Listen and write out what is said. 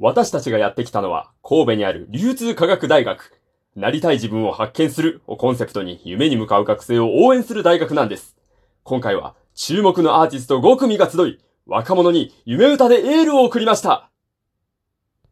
私たちがやってきたのは神戸にある流通科学大学。なりたい自分を発見するをコンセプトに夢に向かう学生を応援する大学なんです。今回は注目のアーティスト5組が集い、若者に夢歌でエールを送りました。